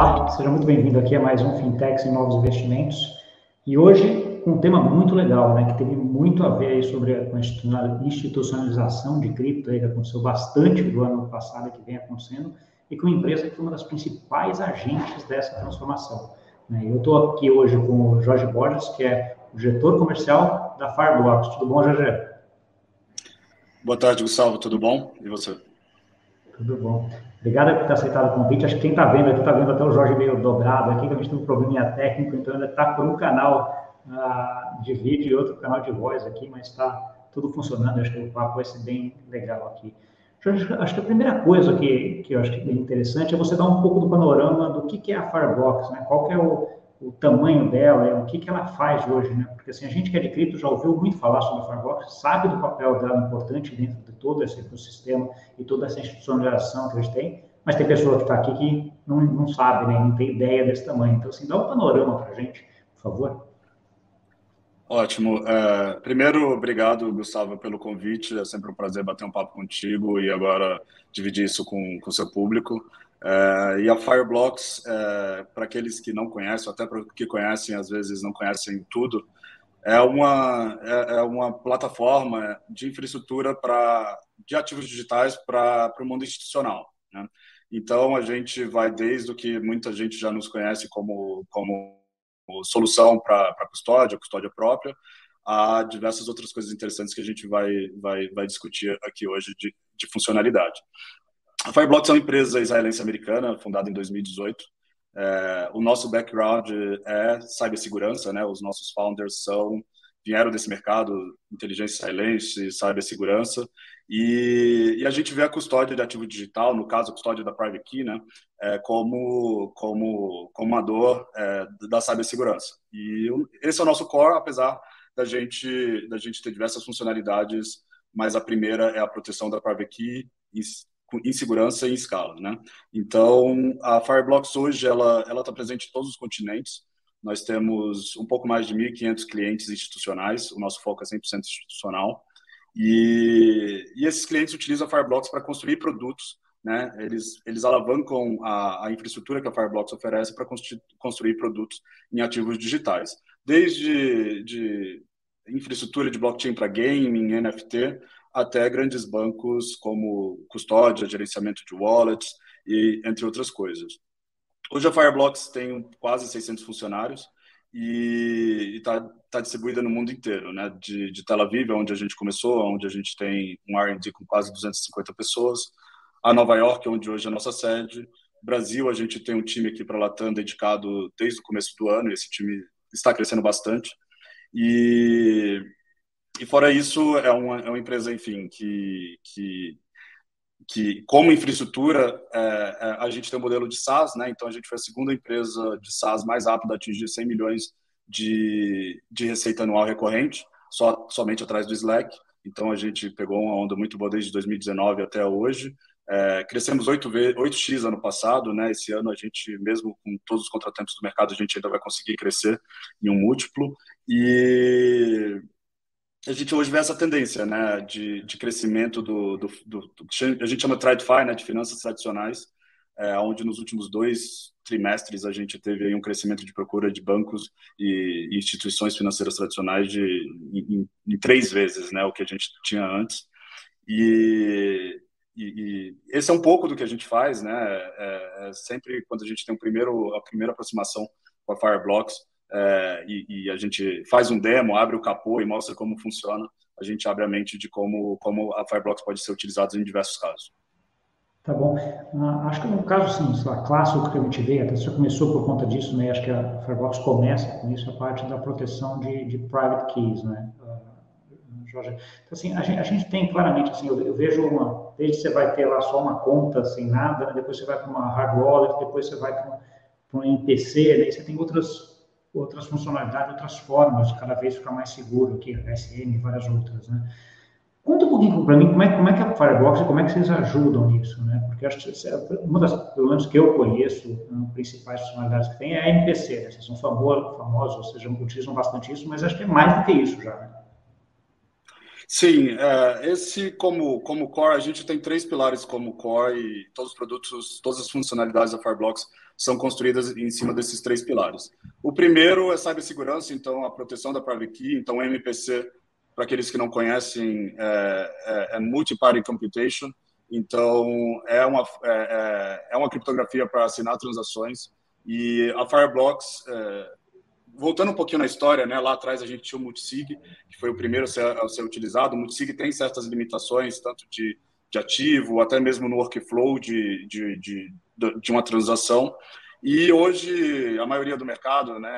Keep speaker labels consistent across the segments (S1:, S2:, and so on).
S1: Olá, seja muito bem-vindo aqui a mais um Fintechs em Novos Investimentos. E hoje, um tema muito legal, né, que teve muito a ver aí sobre a institucionalização de cripto, aí, que aconteceu bastante do ano passado e que vem acontecendo, e com uma empresa que foi uma das principais agentes dessa transformação. Né? Eu estou aqui hoje com o Jorge Borges, que é o diretor comercial da Fireblocks. Tudo bom, Jorge?
S2: Boa tarde, Gustavo. Tudo bom? E você?
S1: Tudo bom. Obrigado por ter aceitado o convite. Acho que quem está vendo aqui está vendo até o Jorge meio dobrado aqui, que a gente tem um probleminha técnico, então ainda está por um canal uh, de vídeo e outro canal de voz aqui, mas está tudo funcionando. Acho que o papo vai ser bem legal aqui. Jorge, acho que a primeira coisa que, que eu acho que é interessante é você dar um pouco do panorama do que, que é a Firebox, né? Qual que é o, o tamanho dela, o que, que ela faz hoje, né? Porque assim, a gente que é de cripto já ouviu muito falar sobre a Firebox, sabe do papel dela importante dentro de todo esse ecossistema e toda essa institucionalização que a gente tem, mas tem pessoa que está aqui que não, não sabe, né? não tem ideia desse tamanho. Então, assim, dá um panorama para a gente, por favor.
S2: Ótimo. É, primeiro, obrigado, Gustavo, pelo convite. É sempre um prazer bater um papo contigo e agora dividir isso com o seu público. É, e a Fireblocks, é, para aqueles que não conhecem, até para que conhecem, às vezes não conhecem tudo, é uma, é, é uma plataforma de infraestrutura para de ativos digitais para o mundo institucional. Né? Então, a gente vai desde o que muita gente já nos conhece como, como solução para custódia, custódia própria, a diversas outras coisas interessantes que a gente vai, vai, vai discutir aqui hoje de, de funcionalidade. A Fireblocks é uma empresa israelense-americana, fundada em 2018. É, o nosso background é cibersegurança, né? Os nossos founders são vieram desse mercado, inteligência israelense, cibersegurança, e, e a gente vê a custódia de ativo digital, no caso a custódia da Private Key, né, é, como, como, como uma dor é, da cibersegurança. E esse é o nosso core, apesar da gente, da gente ter diversas funcionalidades, mas a primeira é a proteção da Private Key em, segurança e em escala, né? Então, a Fireblocks hoje, ela está presente em todos os continentes, nós temos um pouco mais de 1.500 clientes institucionais, o nosso foco é 100% institucional. E, e, esses clientes utilizam a Fireblocks para construir produtos, né? Eles, eles alavancam a, a infraestrutura que a Fireblocks oferece para construir produtos em ativos digitais. Desde de infraestrutura de blockchain para gaming, NFT, até grandes bancos como custódia, gerenciamento de wallets e entre outras coisas. Hoje a Fireblocks tem quase 600 funcionários e está tá distribuída no mundo inteiro, né? De, de Tel Aviv, onde a gente começou, onde a gente tem um R&D com quase 250 pessoas, a Nova York, onde hoje é a nossa sede, Brasil, a gente tem um time aqui para Latam dedicado desde o começo do ano, e esse time está crescendo bastante. E, e fora isso, é uma, é uma empresa, enfim, que, que que como infraestrutura é, é, a gente tem um modelo de SaaS, né? Então a gente foi a segunda empresa de SaaS mais rápida a atingir 100 milhões de, de receita anual recorrente, só somente atrás do Slack. Então a gente pegou uma onda muito boa desde 2019 até hoje. É, crescemos 8 8x ano passado, né? Esse ano a gente, mesmo com todos os contratempos do mercado, a gente ainda vai conseguir crescer em um múltiplo. E a gente hoje vê essa tendência né, de, de crescimento do, do, do, do a gente chama TradFi, né, de finanças tradicionais, é, onde nos últimos dois trimestres a gente teve aí um crescimento de procura de bancos e, instituições financeiras tradicionais de, em, em, três vezes né, o que a gente tinha antes. E, e, e, esse é um pouco do que a gente faz, né? É, é sempre quando a gente tem um primeiro, a primeira aproximação com a Fireblocks, é, e, e, a gente faz um demo, abre o capô e mostra como funciona, a gente abre a mente de como, como a Fireblocks pode ser utilizada em diversos casos.
S1: Tá bom. Uh, acho que no caso, assim, sei lá, clássico que a gente vê, até você começou por conta disso, né? Acho que a Fireblocks começa com isso, a parte da proteção de, de private keys, né? Uh, Jorge. Então, assim, a gente, a gente, tem claramente, assim, eu, eu, vejo uma, desde você vai ter lá só uma conta sem nada, né? depois você vai para uma hard wallet, depois você vai para um, um MPC, né? você tem outras outras funcionalidades, outras formas cada vez ficar mais seguro aqui, SM e várias outras, né? Conta um pouquinho para mim como é, como é que é a Firebox e como é que vocês ajudam nisso, né? Porque acho que uma das, pelo menos que eu conheço, principais funcionalidades que tem é a MPC, né? Vocês são famosos, famosos, ou seja, utilizam bastante isso, mas acho que é mais do que isso já, né?
S2: Sim, é, esse como, como core, a gente tem três pilares como core e todos os produtos, todas as funcionalidades da Fireblocks são construídas em cima desses três pilares. O primeiro é cibersegurança, então a proteção da private key, então MPC, para aqueles que não conhecem, é, é, é Multi-Party Computation, então é uma, é, é, é uma criptografia para assinar transações e a Fireblocks é, voltando um pouquinho na história, né, lá atrás a gente tinha o multisig, que foi o primeiro a ser, a ser utilizado. O multisig tem certas limitações, tanto de, de ativo, até mesmo no workflow de, de, de, de uma transação. E hoje a maioria do mercado, né,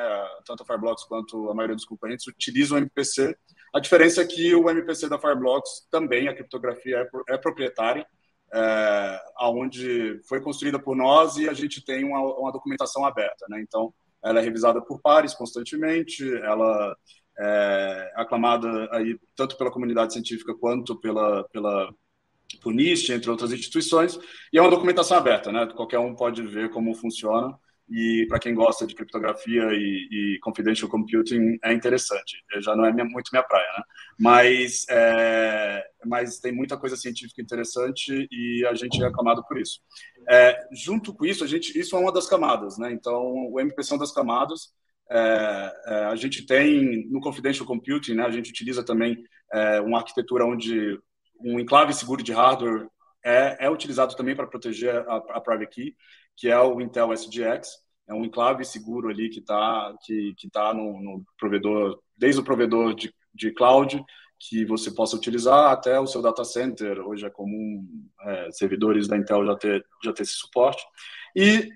S2: tanto a Fireblocks quanto a maioria dos concorrentes, utilizam o MPC. A diferença é que o MPC da Fireblocks também, a criptografia é, é proprietária, é, onde foi construída por nós e a gente tem uma, uma documentação aberta. Né? Então, ela é revisada por pares constantemente, ela é aclamada aí tanto pela comunidade científica quanto pela, pela por NIST, entre outras instituições, e é uma documentação aberta, né? Qualquer um pode ver como funciona e para quem gosta de criptografia e, e, confidential computing é interessante. Já não é minha, muito minha praia, né? Mas, é, mas tem muita coisa científica interessante e a gente é aclamado por isso. É, junto com isso, a gente, isso é uma das camadas, né? Então, o MPC é uma das camadas. É, é, a gente tem no confidential computing, né? A gente utiliza também é, uma arquitetura onde um enclave seguro de hardware é, é utilizado também para proteger a, a private key que é o Intel SGX, é um enclave seguro ali que está que, que tá no, no, provedor, desde o provedor de, de cloud, que você possa utilizar até o seu data center. Hoje é comum é, servidores da Intel já ter, já ter esse suporte. E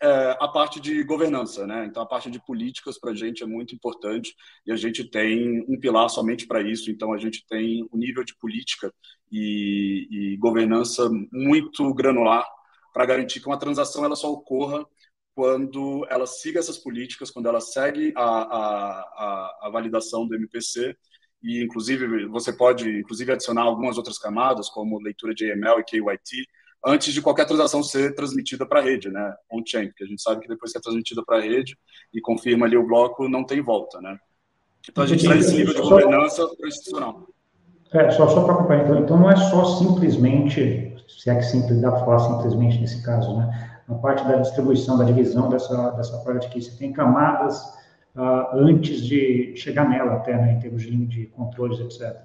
S2: é, a parte de governança, né? Então, a parte de políticas para a gente é muito importante e a gente tem um pilar somente para isso. Então, a gente tem um nível de política e, e governança muito granular para garantir que uma transação ela só ocorra quando ela siga essas políticas, quando ela segue a, a, a, validação do MPC e inclusive você pode inclusive adicionar algumas outras camadas como leitura de AML e KYT antes de qualquer transação ser transmitida para a rede, né, on-chain, porque a gente sabe que depois que é transmitida para a rede e confirma ali o bloco, não tem volta, né. Então a gente traz esse nível de governança institucional.
S1: É, só, só para acompanhar, então, então não é só simplesmente se é que simples, dá para falar simplesmente nesse caso, né? A parte da distribuição, da divisão dessa, dessa parte aqui, você tem camadas uh, antes de chegar nela até, né, em termos de, de controles, etc.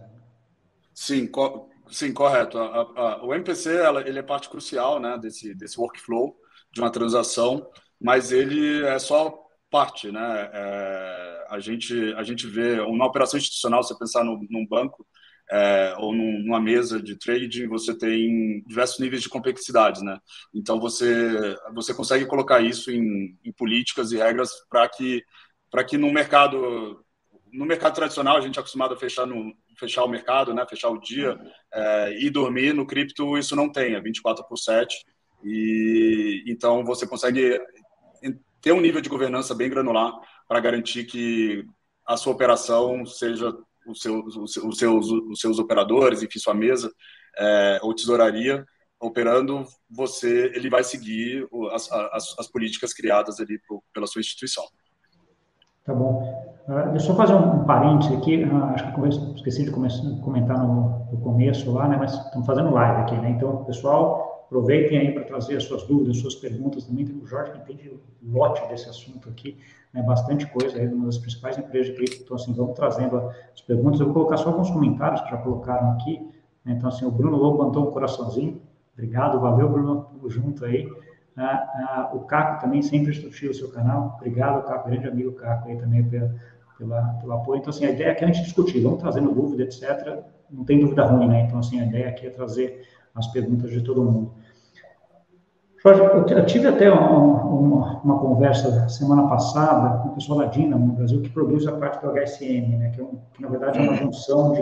S2: Sim, co sim, correto. A, a, o MPC, ela, ele é parte crucial, né, desse, desse workflow de uma transação, mas ele é só parte, né? É, a gente a gente vê uma operação institucional, você pensar no, num banco, é, ou num, numa mesa de trading, você tem diversos níveis de complexidade, né? Então você você consegue colocar isso em, em políticas e regras para que para que no mercado no mercado tradicional a gente é acostumado a fechar no fechar o mercado, né? Fechar o dia é, e dormir no cripto isso não tem, é 24 por 7 e então você consegue ter um nível de governança bem granular para garantir que a sua operação seja os seus, os seus, os seus operadores, enfim, sua mesa é, ou tesouraria operando, você ele vai seguir as, as, as políticas criadas ali por, pela sua instituição.
S1: Tá bom. Uh, deixa eu fazer um, um parênteses aqui. Uh, acho que esqueci de comentar no, no, começo lá, né? Mas estamos fazendo live aqui, né? Então, pessoal, aproveitem aí para trazer as suas dúvidas, as suas perguntas. Também tem o Jorge que entende lote desse assunto aqui né, bastante coisa aí, uma das principais empresas de cripto. Então, assim, vamos trazendo as perguntas. Eu vou colocar só alguns comentários que já colocaram aqui. Né, então, assim, o Bruno Lobo mandou um coraçãozinho. Obrigado, valeu, Bruno. Tamo junto aí. Ah, ah, o Caco também sempre instruiu o seu canal. Obrigado, Caco, grande amigo Caco aí também pela, pela, pelo apoio. Então, assim, a ideia aqui é a gente discutir, vamos trazendo dúvida, etc. Não tem dúvida ruim, né? Então, assim, a ideia aqui é trazer as perguntas de todo mundo. Eu tive até uma, uma, uma, conversa semana passada com o pessoal da Dynamo no Brasil, que produz a parte do HSM, né, que, é um, que na verdade é uma junção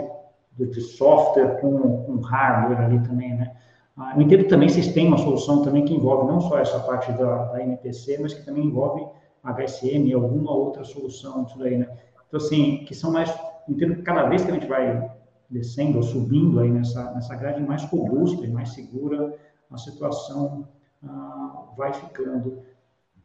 S1: de, de software com, com hardware ali também, né. Ah, eu entendo também vocês têm uma solução também que envolve não só essa parte da, da MPC, mas que também envolve HSM e alguma outra solução disso daí, né. Então, assim, que são mais, entendo que cada vez que a gente vai descendo ou subindo aí nessa, nessa grade mais robusta e mais segura, a situação ah, vai ficando.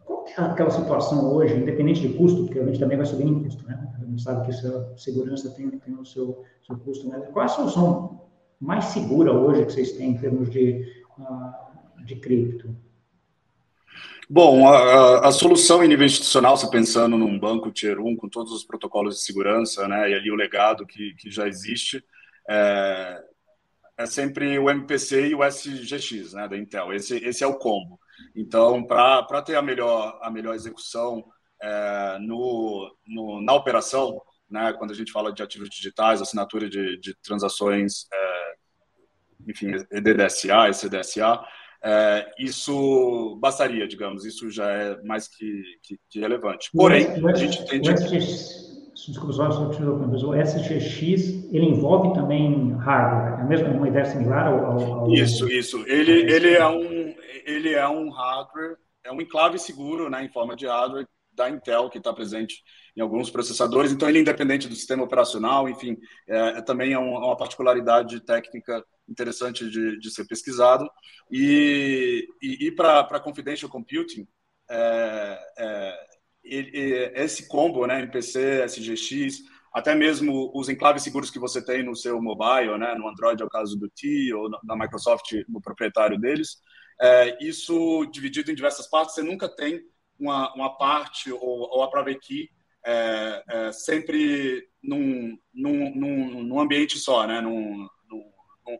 S1: qual é aquela situação hoje, independente de custo, porque a gente também vai subir em custo, né? A gente sabe que essa segurança tem, tem o seu, seu custo, né? Qual é a solução mais segura hoje que vocês têm em termos de, uh, de cripto?
S2: Bom, a, a, solução em nível institucional, se pensando num banco Tier 1 com todos os protocolos de segurança, né, e ali o legado que, que já existe, é, é sempre o MPC e o SGX, né, da Intel. Esse, esse é o combo. Então, para ter a melhor, a melhor execução é, no, no, na operação, né, quando a gente fala de ativos digitais, assinatura de, de transações, é, enfim, EDDSA, ECDSA, é, isso bastaria, digamos, isso já é mais que, que, que relevante. Porém, a gente tem... O
S1: SGX, desculpa, só, só o SGX, ele envolve também hardware, é mesmo uma ideia similar ao... ao
S2: isso, isso. Ele, ele, é um, ele é um hardware, é um enclave seguro, né, em forma de hardware, da Intel, que está presente em alguns processadores, então ele é independente do sistema operacional, enfim, é, é também é uma particularidade técnica interessante de, de ser pesquisado. E, e, e para confidential computing, é, é, esse combo, né, MPC, SGX, até mesmo os enclaves seguros que você tem no seu mobile, né, no Android é o caso do T, ou na Microsoft, no proprietário deles, é, isso dividido em diversas partes, você nunca tem uma, uma parte ou, ou a private key é, é, sempre num, num, num, num, ambiente só, né? num,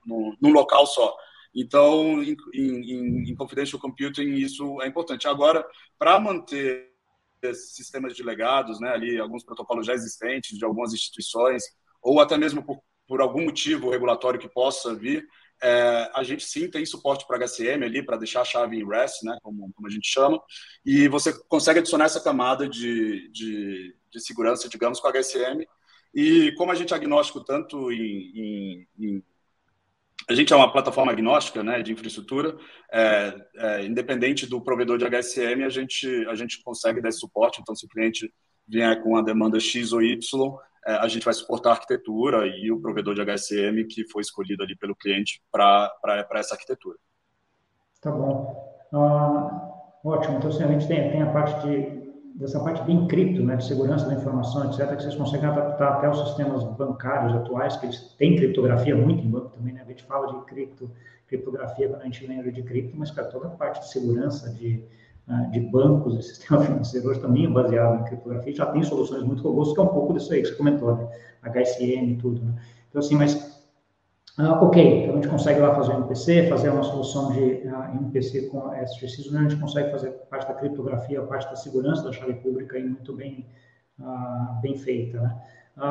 S2: num, num local só. Então, em, em, em, confidential computing, isso é importante. Agora, para manter sistemas de legados, né, ali alguns protocolos já existentes de algumas instituições, ou até mesmo por, por algum motivo regulatório que possa vir, é, a gente sim tem suporte para HCM ali, para deixar a chave em REST, né, como, como, a gente chama, e você consegue adicionar essa camada de, de, de segurança, digamos, com HCM. E como a gente é agnóstico tanto em, em, a gente é uma plataforma agnóstica né, de infraestrutura, é, é, independente do provedor de HSM, a gente, a gente consegue dar esse suporte. Então, se o cliente vier com a demanda X ou Y, é, a gente vai suportar a arquitetura e o provedor de HSM que foi escolhido ali pelo cliente para essa arquitetura.
S1: Tá bom. Ah, ótimo. Então, assim, a gente tem, tem a parte de dessa parte bem cripto, né, de segurança da informação, etc., que vocês conseguem adaptar até os sistemas bancários atuais, que eles têm criptografia muito em banco também, né? A gente fala de cripto, criptografia quando a gente lembra de cripto, mas, cara, toda a parte de segurança de, ah, de bancos e sistema financeiro hoje também é baseado em criptografia, já tem soluções muito robustas, que é um pouco disso aí que você comentou, né? HSM e tudo, né? Então, assim, mas Uh, ok, então a gente consegue lá fazer um MPC, fazer uma solução de uh, ah, MPC com SGX, onde a gente consegue fazer parte da criptografia, parte da segurança da chave pública aí muito bem, uh, bem feita. Né?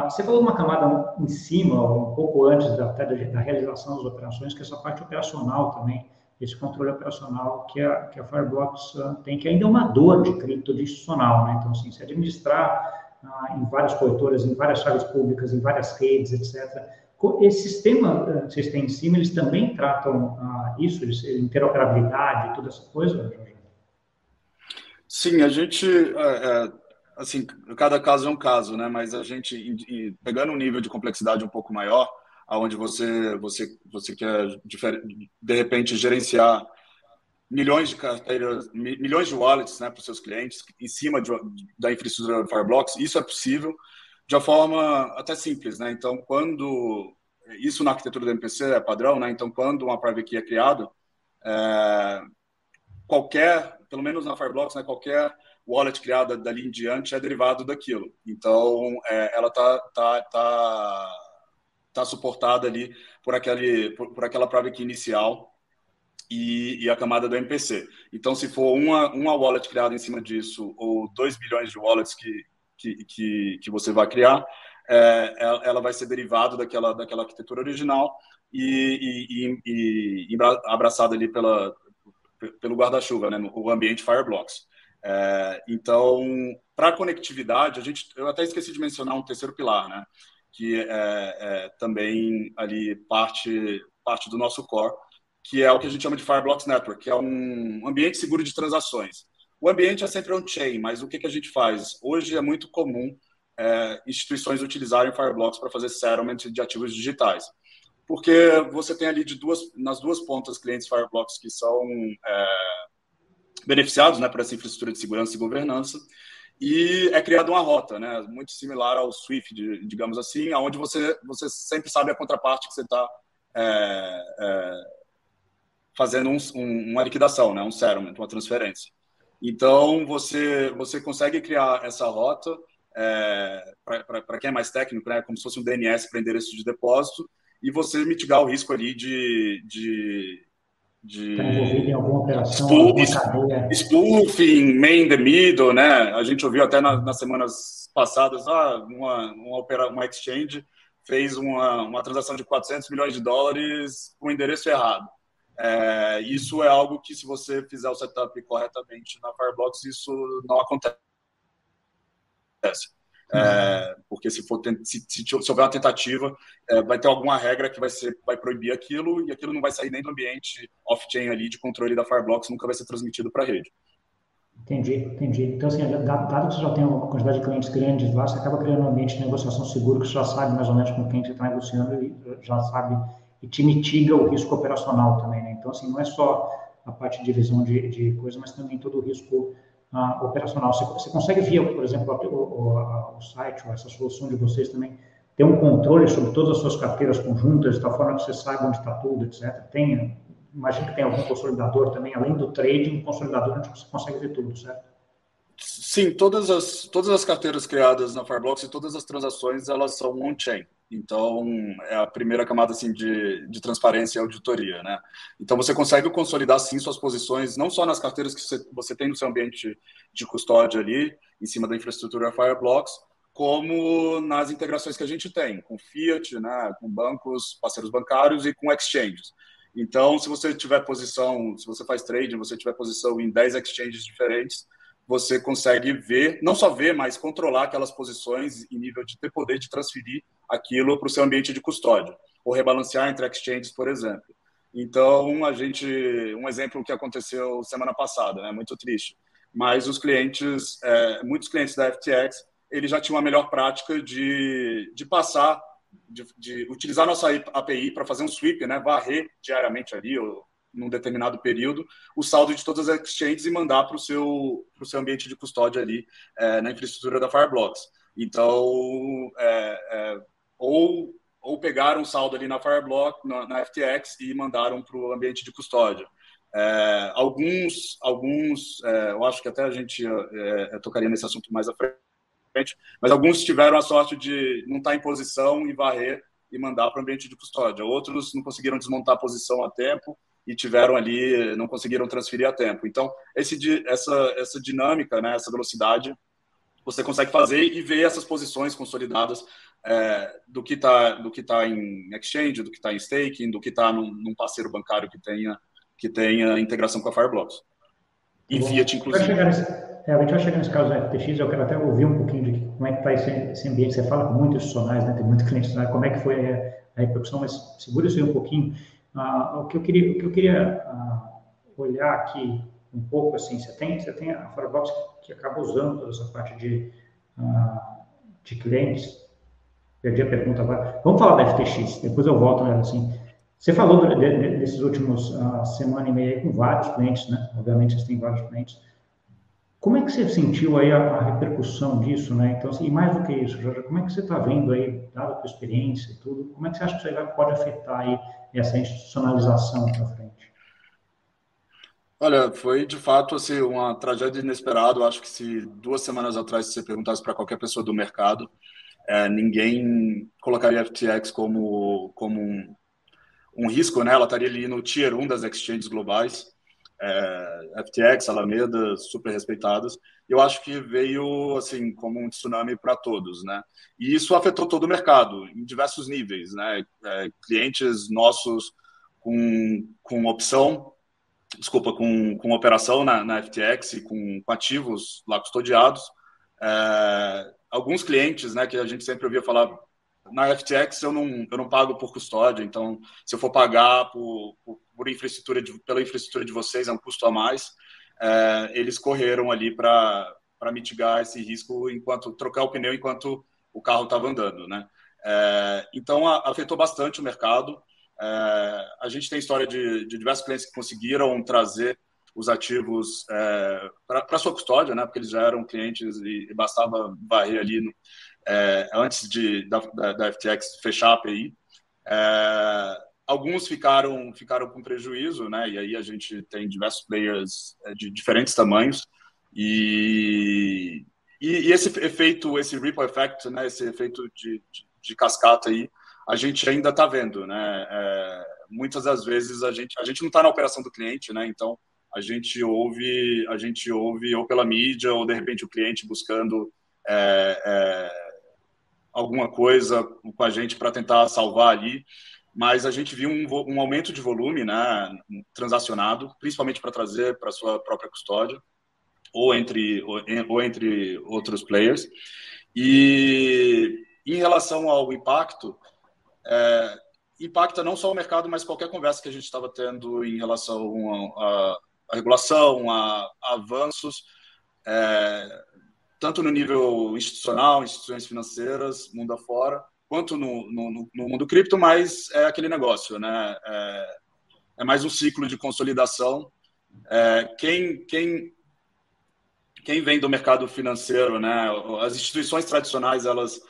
S1: você falou uma camada em cima, um pouco antes da, da, da, realização das operações, que é essa parte operacional também, esse controle operacional que a, que a Fireblocks tem, que ainda é uma dor de cripto institucional. Né? Então, assim, se administrar em várias corretoras, em várias chaves públicas, em várias redes, etc., esse sistema eh, que vocês têm em cima, eles também tratam ah, isso, interoperabilidade, toda essa coisa,
S2: Sim, a gente, é, assim, cada caso é um caso, né? Mas a gente, pegando um nível de complexidade um pouco maior, aonde você, você, você quer, de repente, gerenciar milhões de carteiras, milhões de wallets né, para os seus clientes em cima de, da infraestrutura Fireblocks, isso é possível de uma forma até simples, né? Então, quando isso na arquitetura do MPC é padrão, né? Então, quando uma private key é criada, é, qualquer, pelo menos na Fireblocks, né, qualquer wallet criada dali em diante é derivado daquilo. Então, é, ela tá, tá, tá, tá suportada ali por, aquele, por, por aquela private key inicial e, e, a camada do MPC. Então, se for uma, uma wallet criada em cima disso, ou 2 bilhões de wallets que, que, que, que você vai criar, é, ela vai ser derivada daquela, daquela arquitetura original e, e, e, e abraçada ali pela, pelo guarda-chuva, né, o ambiente Fireblocks. É, então, para conectividade, a gente, eu até esqueci de mencionar um terceiro pilar, né, que é, é, também ali parte, parte do nosso core, que é o que a gente chama de Fireblocks Network, que é um ambiente seguro de transações. O ambiente é sempre on-chain, mas o que, que a gente faz? Hoje é muito comum é, instituições utilizarem Fireblocks para fazer settlement de ativos digitais. Porque você tem ali de duas, nas duas pontas clientes Fireblocks que são é, beneficiados né, por essa infraestrutura de segurança e governança, e é criada uma rota, né, muito similar ao Swift, digamos assim, onde você, você sempre sabe a contraparte que você está é, é, fazendo um, um, uma liquidação, né, um settlement, uma transferência. Então, você, você consegue criar essa rota, é, para quem é mais técnico, né, como se fosse um DNS para endereço de depósito, e você mitigar o risco ali de, de
S1: de tá em alguma operação,
S2: spoofing, main the middle, né? A gente ouviu até na, nas semanas passadas, ah, uma, uma, uma exchange fez uma, uma transação de 400 milhões de dólares com o endereço errado. É, isso é algo que, se você fizer o setup corretamente na Fireblocks, isso não acontece. É, porque se, for, se, se, houver uma tentativa, é, vai ter alguma regra que vai, ser, vai proibir aquilo e aquilo não vai sair nem do ambiente off-chain ali de controle da Fireblocks, nunca vai ser transmitido para a rede.
S1: Entendi, entendi. Então, assim, dado que você já tem uma quantidade de clientes grandes lá, você acaba criando um ambiente de negociação seguro que você já sabe mais ou menos com quem você está negociando e já sabe e te mitiga o risco operacional também, né? Então, assim, não é só a parte de divisão de, de coisas, mas também todo o risco uh, operacional. Você, você, consegue via, por exemplo, o, o, o, site ou essa solução de vocês também ter um controle sobre todas as suas carteiras conjuntas, de tal forma que você saiba onde está tudo, etc. Tem, imagino que tem algum consolidador também, além do trading, um consolidador onde você consegue ver tudo, certo?
S2: Sim, todas as, todas as carteiras criadas na Fireblocks e todas as transações, elas são on-chain. Então, é a primeira camada assim, de, de transparência e auditoria. Né? Então, você consegue consolidar, sim, suas posições, não só nas carteiras que você, você tem no seu ambiente de custódia ali, em cima da infraestrutura Fireblocks, como nas integrações que a gente tem, com Fiat, né, com bancos, parceiros bancários e com exchanges. Então, se você tiver posição, se você faz trading, você tiver posição em 10 exchanges diferentes, você consegue ver, não só ver, mas controlar aquelas posições em nível de ter poder de transferir aquilo para o seu ambiente de custódia, ou rebalancear entre exchanges, por exemplo. Então, a gente, um exemplo que aconteceu semana passada, né, muito triste, mas os clientes, é, muitos clientes da FTX, eles já tinham a melhor prática de, de passar, de, de utilizar nossa API para fazer um sweep, né, varrer diariamente ali, ou num determinado período, o saldo de todas as exchanges e mandar para o seu, seu ambiente de custódia ali é, na infraestrutura da Fireblocks. Então, é, é, ou, ou pegaram o saldo ali na Fireblock, na, na FTX e mandaram para o ambiente de custódia. É, alguns, alguns é, eu acho que até a gente é, tocaria nesse assunto mais à frente, mas alguns tiveram a sorte de não estar em posição e varrer e mandar para o ambiente de custódia. Outros não conseguiram desmontar a posição a tempo e tiveram ali, não conseguiram transferir a tempo. Então, esse, essa, essa dinâmica, né, essa velocidade, você consegue fazer e ver essas posições consolidadas é, do que está do tá em exchange, do que está em staking, do que está num, num, parceiro bancário que tenha que tenha integração com a Fireblocks. E Bom, Fiat, inclusive.
S1: Nesse, é, a gente vai chegar nesse caso da FTX, eu quero até ouvir um pouquinho de como é que está esse, esse, ambiente. Você fala com muitos institucionais, né? tem muitos clientes, né? como é que foi a, a repercussão, mas segura isso aí um pouquinho. Ah, o que eu queria, o que eu queria ah, olhar aqui um pouco assim, você tem, você tem a Fireblocks que, acaba usando toda essa parte de, ah, de clientes. Perdi a pergunta agora. Vamos falar da FTX, depois eu volto nela assim. Você falou de, de, desses últimos uh, semana e meia com vários clientes, né? Obviamente, vocês têm vários clientes. Como é que você sentiu aí a, a repercussão disso, né? Então, assim, e mais do que isso, Jorge, como é que você está vendo aí, dada a tua experiência e tudo, como é que você acha que isso aí pode afetar aí essa institucionalização para frente?
S2: Olha, foi de fato assim, uma tragédia inesperada. Eu acho que se duas semanas atrás você perguntasse para qualquer pessoa do mercado, é, ninguém colocaria a FTX como, como um, um, risco, né? Ela estaria ali no tier 1 das exchanges globais. É, FTX, Alameda, super respeitadas. Eu acho que veio assim como um tsunami para todos, né? E isso afetou todo o mercado em diversos níveis, né? É, clientes nossos com, com opção desculpa, com, com operação na, na FTX e com, com, ativos lá custodiados. É, alguns clientes, né, que a gente sempre ouvia falar, na FTX eu não, eu não pago por custódia, então se eu for pagar por, por, por infraestrutura de, pela infraestrutura de vocês é um custo a mais. É, eles correram ali para mitigar esse risco enquanto trocar o pneu enquanto o carro estava andando, né? É, então a, afetou bastante o mercado. É, a gente tem história de, de, diversos clientes que conseguiram trazer os ativos é, para sua custódia, né? Porque eles já eram clientes e, e bastava varrer ali no, é, antes de da, da, da, FTX fechar a API. É, alguns ficaram ficaram com prejuízo, né? E aí a gente tem diversos players é, de diferentes tamanhos e, e, e esse efeito, esse ripple effect, né? Esse efeito de, de, de cascata aí, a gente ainda está vendo, né? É, muitas das vezes a gente a gente não está na operação do cliente, né? Então a gente ouve, a gente ouve ou pela mídia ou de repente o cliente buscando é, é, alguma coisa com a gente para tentar salvar ali. Mas a gente viu um, um aumento de volume, né, transacionado, principalmente para trazer para sua própria custódia ou entre ou, ou entre outros players. E em relação ao impacto, é, impacta não só o mercado, mas qualquer conversa que a gente estava tendo em relação a regulação, a, a avanços, é, tanto no nível institucional, instituições financeiras, mundo afora, quanto no, no, no mundo cripto, mas é aquele negócio, né? É, é mais um ciclo de consolidação. É, quem, quem, quem vem do mercado financeiro, né? As instituições tradicionais, elas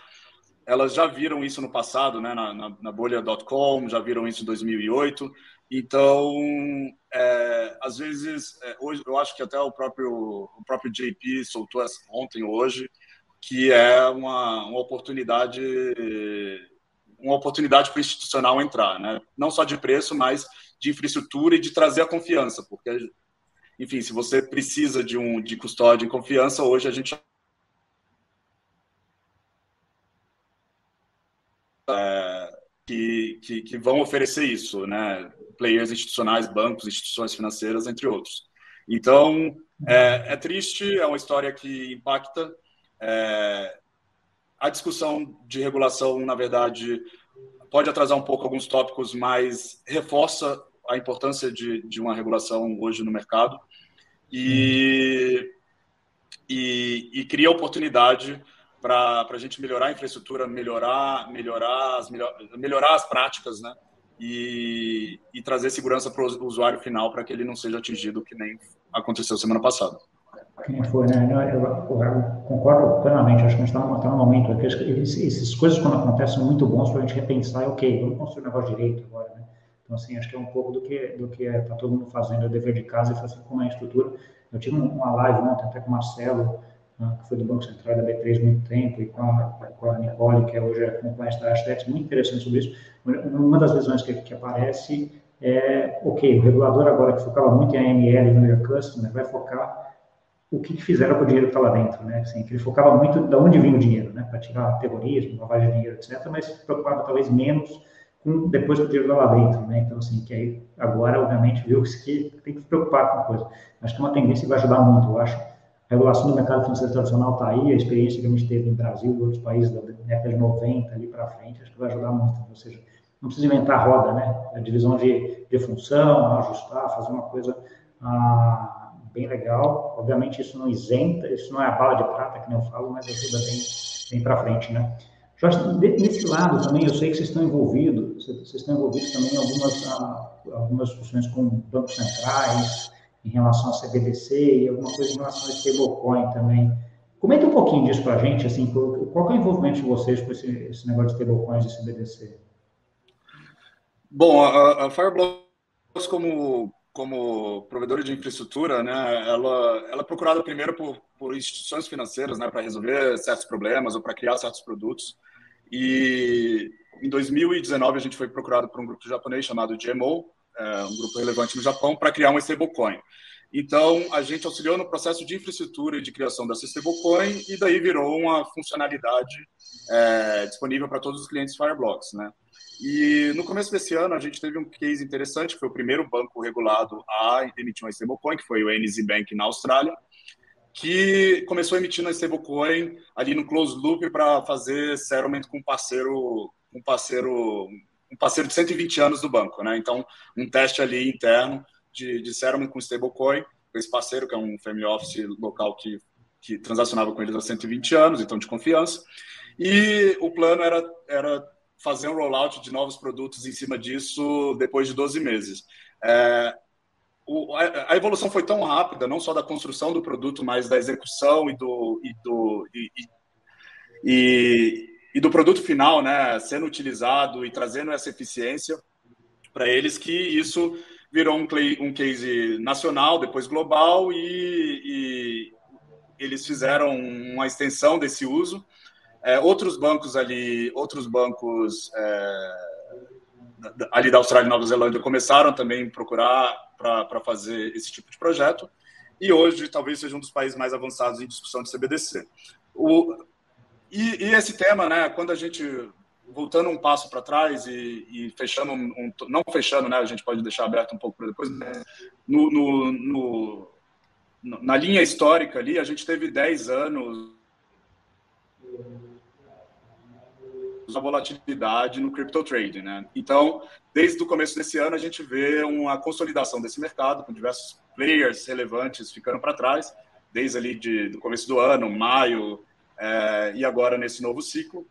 S2: elas já viram isso no passado, né, na, na, na bolha.com, já viram isso em 2008. Então, é, às vezes, é, hoje eu acho que até o próprio, o próprio JP soltou ontem, hoje, que é uma, uma oportunidade uma oportunidade para o institucional entrar, né? não só de preço, mas de infraestrutura e de trazer a confiança, porque, enfim, se você precisa de um de custódia e confiança, hoje a gente é, que, que, que, vão oferecer isso, né? Players institucionais, bancos, instituições financeiras, entre outros. Então, é, é triste, é uma história que impacta. É, a discussão de regulação, na verdade, pode atrasar um pouco alguns tópicos, mas reforça a importância de, de uma regulação hoje no mercado e, e, e cria oportunidade para a gente melhorar a infraestrutura, melhorar, melhorar, as, melhor, melhorar as práticas, né? E, e trazer segurança para o usuário final para que ele não seja atingido, que nem aconteceu semana passada.
S1: Quem foi, né? Eu, eu, eu, concordo plenamente. Acho que a gente está tá num momento aqui. Essas coisas, quando acontecem, são muito bons para a gente repensar. Ok, vamos construir um negócio direito agora, né? Então, assim, acho que é um pouco do que do que está todo mundo fazendo, é o dever de casa e fazer como é a estrutura. Eu tive uma live ontem até com o Marcelo, né, que foi do Banco Central da B3 há muito tempo, e com a, com a Nicole, que é hoje a compliance da Astex, muito interessante sobre isso. Uma das visões que, que aparece é, ok, o regulador agora que focava muito em AML e no Customer, vai focar o que, que fizeram com o dinheiro que está lá dentro, né? Assim, ele focava muito de onde vinha o dinheiro, né? Para tirar terrorismo, lavagem de dinheiro, etc., mas se preocupava talvez menos com depois que o dinheiro está lá dentro, né? Então, assim, que aí agora, obviamente, viu que tem que se preocupar com coisa. Acho que é uma tendência que vai ajudar muito, eu acho a regulação do mercado financeiro tradicional está aí, a experiência que a gente teve no Brasil e outros países da década de 90 ali para frente, acho que vai ajudar muito. Ou seja, não precisa inventar a roda, né? A divisão de, de função, ajustar, fazer uma coisa ah, bem legal. Obviamente, isso não isenta, isso não é a bala de prata, que eu falo, mas ajuda bem, bem para frente, né? Jorge, nesse lado também, eu sei que vocês estão envolvidos, vocês estão envolvidos também em algumas, ah, algumas discussões com bancos centrais, em relação a CBDC e alguma coisa em relação a stablecoin também. Comenta um pouquinho disso para a gente, assim, qual é o envolvimento de vocês com esse, esse negócio de stablecoins e CBDC?
S2: Bom, a, a Fireblocks como como provedora de infraestrutura, né, ela, ela é procurada primeiro por, por instituições financeiras, né, para resolver certos problemas ou para criar certos produtos. E em 2019 a gente foi procurado por um grupo japonês chamado GMO, é, um grupo relevante no Japão, para criar um stablecoin. Então, a gente auxiliou no processo de infraestrutura e de criação dessa stablecoin e daí virou uma funcionalidade é, disponível para todos os clientes Fireblocks, né? E no começo desse ano, a gente teve um case interessante, foi o primeiro banco regulado a emitir uma stablecoin, que foi o NZ Bank na Austrália, que começou emitindo a stablecoin ali no closed loop para fazer settlement com um parceiro, um parceiro um parceiro de 120 anos do banco, né? Então, um teste ali interno de, de settlement com stablecoin, com esse parceiro, que é um family office local que, que transacionava com eles há 120 anos, então de confiança. E o plano era, era fazer um rollout de novos produtos em cima disso depois de 12 meses. É, o, a, a, evolução foi tão rápida, não só da construção do produto, mas da execução e do, e do, e, e, e do produto final, né, sendo utilizado e trazendo essa eficiência para eles, que isso virou um, um case nacional, depois global, e, e eles fizeram uma extensão desse uso. É, outros bancos ali, outros bancos é, ali da Austrália e Nova Zelândia começaram também a procurar para fazer esse tipo de projeto. E hoje talvez seja um dos países mais avançados em discussão de CBDC. O, e, e esse tema, né, quando a gente voltando um passo para trás e, e fechando um, não fechando, né, a gente pode deixar aberto um pouco para depois, no, no, no, na linha histórica ali, a gente teve 10 anos a volatilidade no crypto trading, né? Então, desde o começo desse ano, a gente vê uma consolidação desse mercado, com diversos players relevantes ficando para trás, desde ali de, do começo do ano, maio, é, e agora nesse novo ciclo.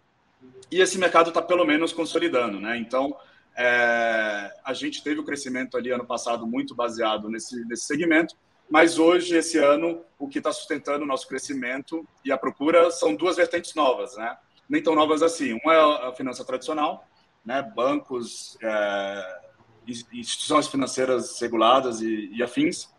S2: E esse mercado está pelo menos consolidando, né? Então, é, a gente teve o crescimento ali ano passado muito baseado nesse, nesse segmento, mas hoje, esse ano, o que está sustentando o nosso crescimento e a procura são duas vertentes novas, né? Nem tão novas assim. Uma é a finança tradicional, né? Bancos, é, instituições financeiras reguladas e, e afins,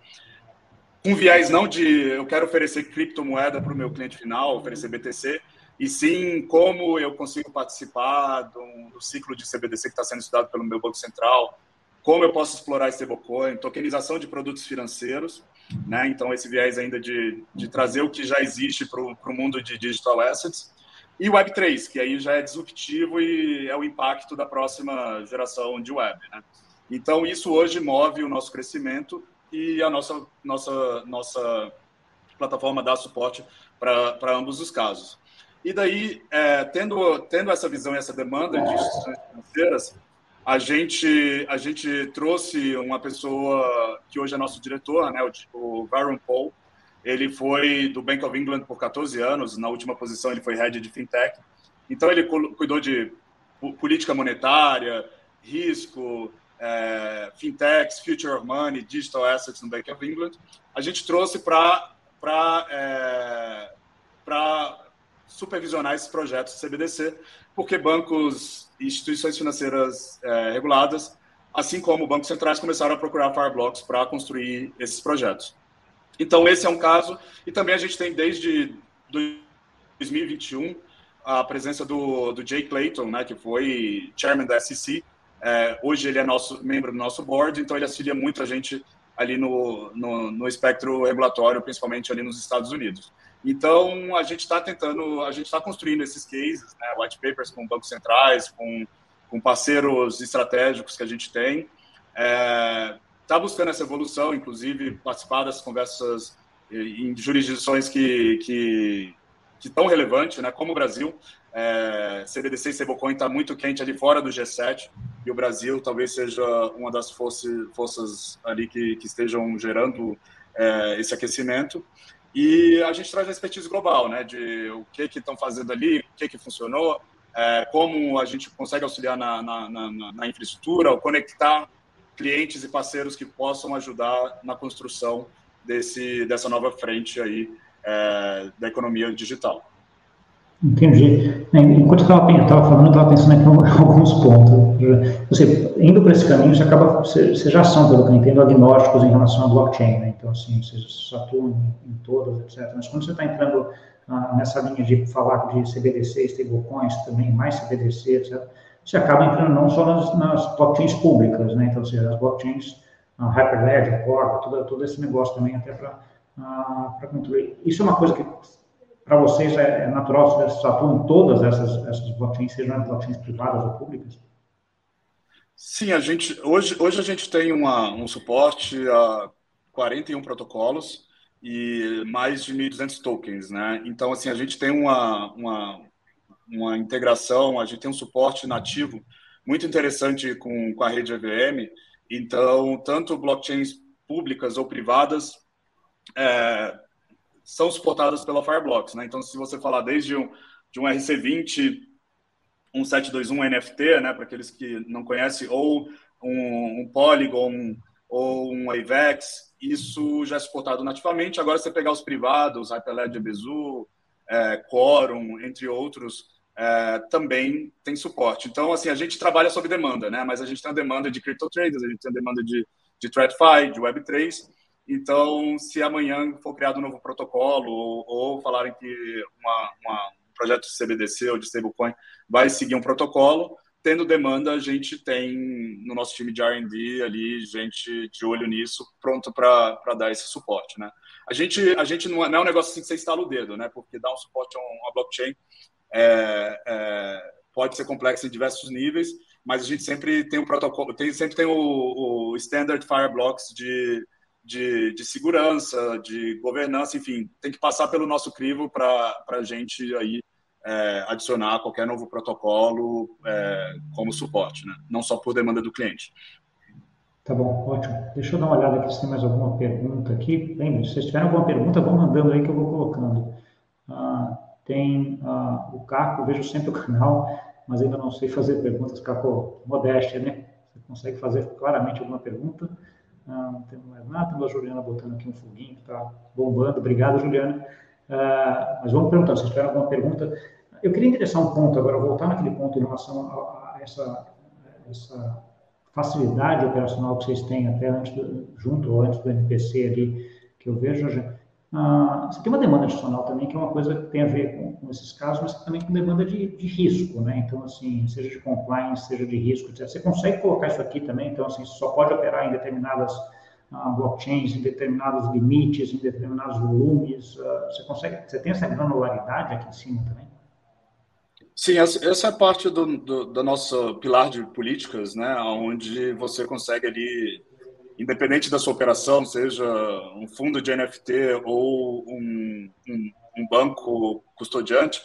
S2: um viés não de eu quero oferecer criptomoeda para o meu cliente final, oferecer BTC, e sim como eu consigo participar do, do ciclo de CBDC que está sendo estudado pelo meu Banco Central, como eu posso explorar stablecoin, tokenização de produtos financeiros, né? Então, esse viés ainda de, de trazer o que já existe para o mundo de digital assets. E Web3, que aí já é disruptivo e é o impacto da próxima geração de web, né? Então, isso hoje move o nosso crescimento e a nossa, nossa, nossa plataforma dá suporte para ambos os casos. E daí, é, tendo, tendo essa visão e essa demanda de instituições financeiras, a gente, a gente trouxe uma pessoa que hoje é nosso diretor, né, o, o Baron Paul. Ele foi do Bank of England por 14 anos, na última posição ele foi head de fintech. Então ele cuidou de política monetária, risco, é, fintechs, future of money, digital assets no Bank of England. A gente trouxe para supervisionar esses projetos de CBDC, porque bancos e instituições financeiras é, reguladas, assim como bancos centrais, começaram a procurar Fireblocks para construir esses projetos. Então, esse é um caso, e também a gente tem desde 2021 a presença do, do Jay Clayton, né, que foi chairman da SEC. É, hoje ele é nosso membro do nosso board, então ele auxilia muito a gente ali no, no, no espectro regulatório, principalmente ali nos Estados Unidos. Então, a gente está tentando, a gente está construindo esses cases, né, white papers com bancos centrais, com, com parceiros estratégicos que a gente tem. Está é, tá buscando essa evolução, inclusive participar das conversas em jurisdições que, que, que tão relevantes, né, como o Brasil. É, CBDC e stablecoin está muito quente ali fora do G7 e o Brasil talvez seja uma das forças, forças ali que, que estejam gerando é, esse aquecimento. E a gente traz a expertise global, né, de o que que estão fazendo ali, o que que funcionou, é, como a gente consegue auxiliar na, na, na, na infraestrutura, conectar clientes e parceiros que possam ajudar na construção desse, dessa nova frente aí é, da economia digital.
S1: Entendi. Enquanto eu estava falando, eu estava pensando em alguns pontos. Você, indo para esse caminho, você acaba, você, você, já são, pelo que eu entendo, agnósticos em relação à blockchain, né? Então, assim, vocês atuam em, em todas, etc. Mas quando você está entrando ah, nessa linha de falar de CBDC, stablecoins, também mais CBDC, etc., você acaba entrando não só nas, nas blockchains públicas, né? Então, seja, as blockchains uh, Hyperledger, Corva, todo, todo esse negócio também até para ah, controle. Isso é uma coisa que para vocês é, é natural vocês atuam todas essas, essas blockchains, sejam blockchains privadas ou públicas?
S2: Sim, a gente hoje, hoje a gente tem uma, um suporte a 41 protocolos e mais de 1.200 tokens, né? Então, assim, a gente tem uma, uma, uma integração, a gente tem um suporte nativo muito interessante com, com a rede EVM. Então, tanto blockchains públicas ou privadas é, são suportadas pela Fireblocks, né? Então, se você falar desde um, de um RC20, um 721 NFT, né, para aqueles que não conhecem, ou um, um Polygon ou um AVEX, isso já é suportado nativamente. Agora, você pegar os privados, Hyperledger Bezu, é, Quorum, entre outros, é, também tem suporte. Então, assim, a gente trabalha sob demanda, né? Mas a gente tem a demanda de crypto traders, a gente tem a demanda de, de de Web3. Então, se amanhã for criado um novo protocolo ou, ou falarem que uma, uma, um projeto de CBDC ou de stablecoin vai seguir um protocolo, tendo demanda, a gente tem no nosso time de R&D ali gente de olho nisso, pronto para dar esse suporte, né? A gente a gente não é, é um negócio assim que você instala o dedo, né? Porque dar um suporte a uma blockchain é, é, pode ser complexo em diversos níveis, mas a gente sempre tem um protocolo, tem, sempre tem o, o standard Fireblocks de, de, de, segurança, de governança, enfim, tem que passar pelo nosso crivo para a gente aí é, adicionar qualquer novo protocolo é, como suporte, né? não só por demanda do cliente.
S1: Tá bom, ótimo. Deixa eu dar uma olhada aqui se tem mais alguma pergunta aqui. Lembre, se vocês tiverem alguma pergunta, vão mandando aí que eu vou colocando. Ah, tem ah, o Caco, vejo sempre o canal, mas ainda não sei fazer perguntas. Caco, modéstia, né? Você consegue fazer claramente alguma pergunta? Ah, não tem mais nada. Temos a Juliana botando aqui um foguinho que está bombando. Obrigado, Juliana. Uh, mas vamos perguntar, se tiver alguma pergunta. Eu queria interessar um ponto agora, voltar naquele ponto em relação a, a essa, essa, facilidade operacional que vocês têm até antes do, junto ou antes do NPC ali, que eu vejo, Jorge. Uh, você tem uma demanda adicional também, que é uma coisa que tem a ver com, com esses casos, mas também com demanda de, de, risco, né? Então, assim, seja de compliance, seja de risco, etc. Você consegue colocar isso aqui também, então, assim, só pode operar em determinadas blockchains em determinados limites, em determinados volumes? Ah, você consegue, você tem essa granularidade aqui em cima também?
S2: Sim, essa é parte do, do, do nosso pilar de políticas, né, onde você consegue ali, independente da sua operação, seja um fundo de NFT ou um, um, um banco custodiante,